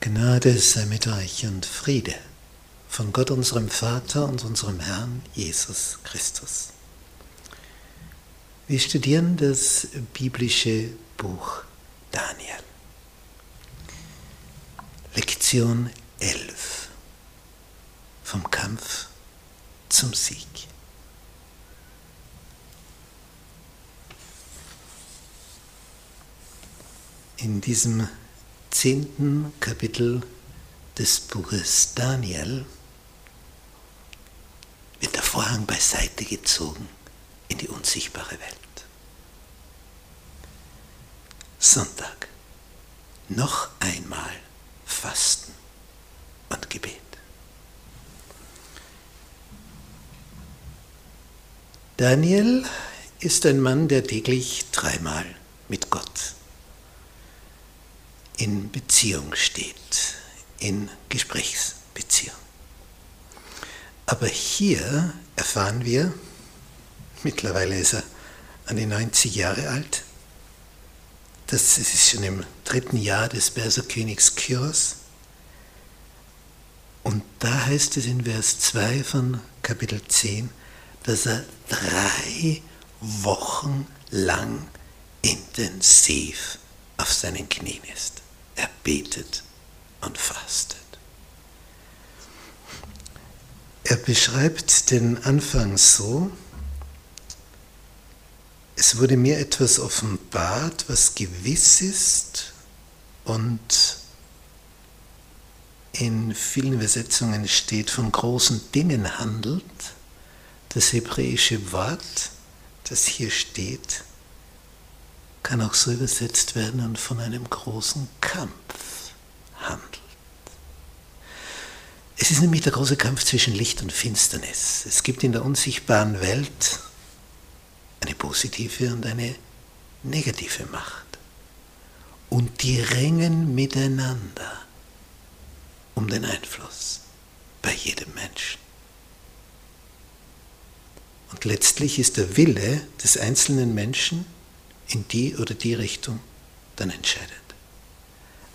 Gnade sei mit euch und Friede von Gott unserem Vater und unserem Herrn Jesus Christus. Wir studieren das biblische Buch Daniel. Lektion 11 vom Kampf zum Sieg. In diesem zehnten Kapitel des Buches Daniel wird der Vorhang beiseite gezogen in die unsichtbare Welt. Sonntag. Noch einmal Fasten und Gebet. Daniel ist ein Mann, der täglich dreimal mit Gott in Beziehung steht, in Gesprächsbeziehung. Aber hier erfahren wir, mittlerweile ist er an die 90 Jahre alt, das ist schon im dritten Jahr des Perserkönigs Kyros. Und da heißt es in Vers 2 von Kapitel 10, dass er drei Wochen lang intensiv auf seinen Knien ist. Betet und fastet. Er beschreibt den Anfang so, es wurde mir etwas offenbart, was gewiss ist und in vielen Übersetzungen steht, von großen Dingen handelt. Das hebräische Wort, das hier steht, kann auch so übersetzt werden und von einem großen Kampf handelt. Es ist nämlich der große Kampf zwischen Licht und Finsternis. Es gibt in der unsichtbaren Welt eine positive und eine negative Macht. Und die ringen miteinander um den Einfluss bei jedem Menschen. Und letztlich ist der Wille des einzelnen Menschen in die oder die Richtung dann entscheidet.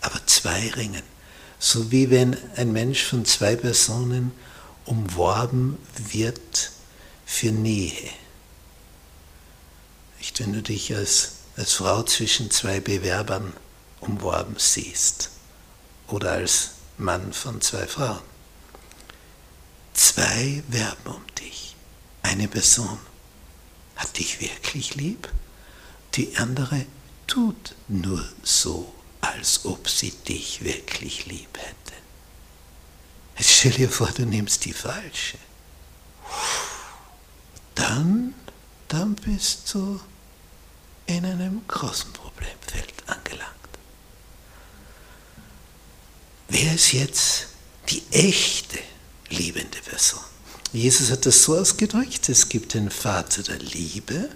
Aber zwei ringen, so wie wenn ein Mensch von zwei Personen umworben wird für Nähe. Nicht, wenn du dich als, als Frau zwischen zwei Bewerbern umworben siehst oder als Mann von zwei Frauen. Zwei werben um dich. Eine Person hat dich wirklich lieb die andere tut nur so, als ob sie dich wirklich lieb hätte. Jetzt stell dir vor, du nimmst die falsche. Dann, dann bist du in einem großen Problemfeld angelangt. Wer ist jetzt die echte liebende Person? Jesus hat das so ausgedrückt, es gibt den Vater der Liebe,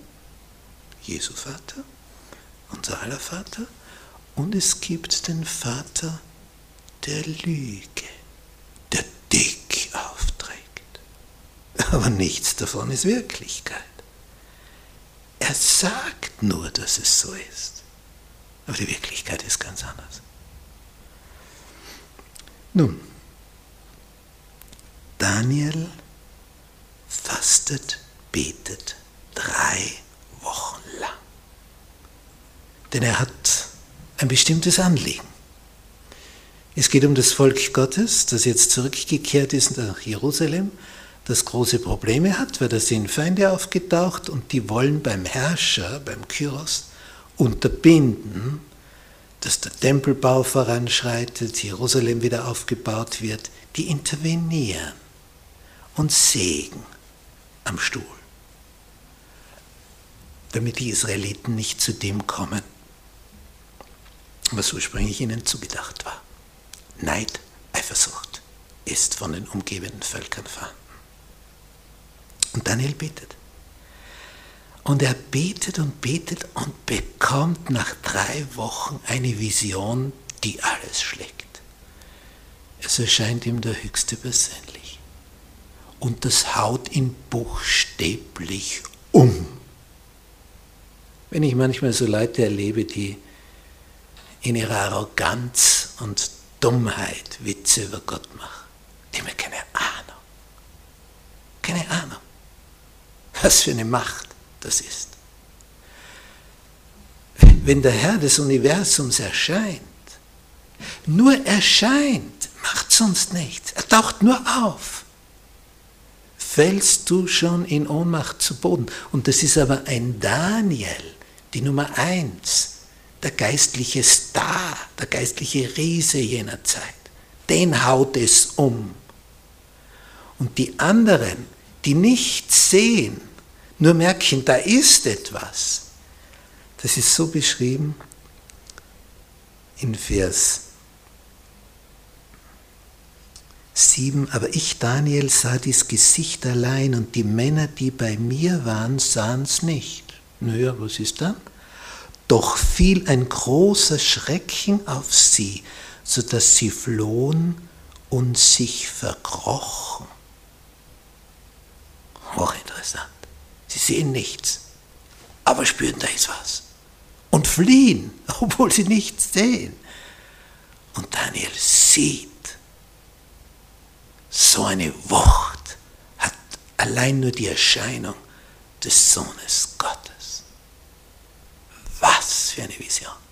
Jesu Vater, unser aller Vater, und es gibt den Vater der Lüge, der dick aufträgt. Aber nichts davon ist Wirklichkeit. Er sagt nur, dass es so ist. Aber die Wirklichkeit ist ganz anders. Nun, Daniel fastet, betet drei. Denn er hat ein bestimmtes Anliegen. Es geht um das Volk Gottes, das jetzt zurückgekehrt ist nach Jerusalem, das große Probleme hat, weil da sind Feinde aufgetaucht und die wollen beim Herrscher, beim Kyros, unterbinden, dass der Tempelbau voranschreitet, Jerusalem wieder aufgebaut wird. Die intervenieren und sägen am Stuhl damit die Israeliten nicht zu dem kommen, was ursprünglich ihnen zugedacht war. Neid, Eifersucht ist von den umgebenden Völkern vorhanden. Und Daniel betet. Und er betet und betet und bekommt nach drei Wochen eine Vision, die alles schlägt. Es erscheint ihm der Höchste persönlich. Und das haut ihn buchstäblich um. Wenn ich manchmal so Leute erlebe, die in ihrer Arroganz und Dummheit Witze über Gott mache. Die haben keine Ahnung. Keine Ahnung, was für eine Macht das ist. Wenn der Herr des Universums erscheint, nur erscheint, macht sonst nichts. Er taucht nur auf. Fällst du schon in Ohnmacht zu Boden. Und das ist aber ein Daniel, die Nummer eins, der geistliche Star, der geistliche Riese jener Zeit. Den haut es um. Und die anderen, die nichts sehen, nur merken, da ist etwas. Das ist so beschrieben in Vers 7. Aber ich, Daniel, sah dies Gesicht allein und die Männer, die bei mir waren, sahen es nicht. Naja, was ist dann? Doch fiel ein großer Schrecken auf sie, sodass sie flohen und sich verkrochen. Hochinteressant. Sie sehen nichts, aber spüren, da ist was. Und fliehen, obwohl sie nichts sehen. Und Daniel sieht, so eine Wucht hat allein nur die Erscheinung des Sohnes Gottes. Was für eine Vision.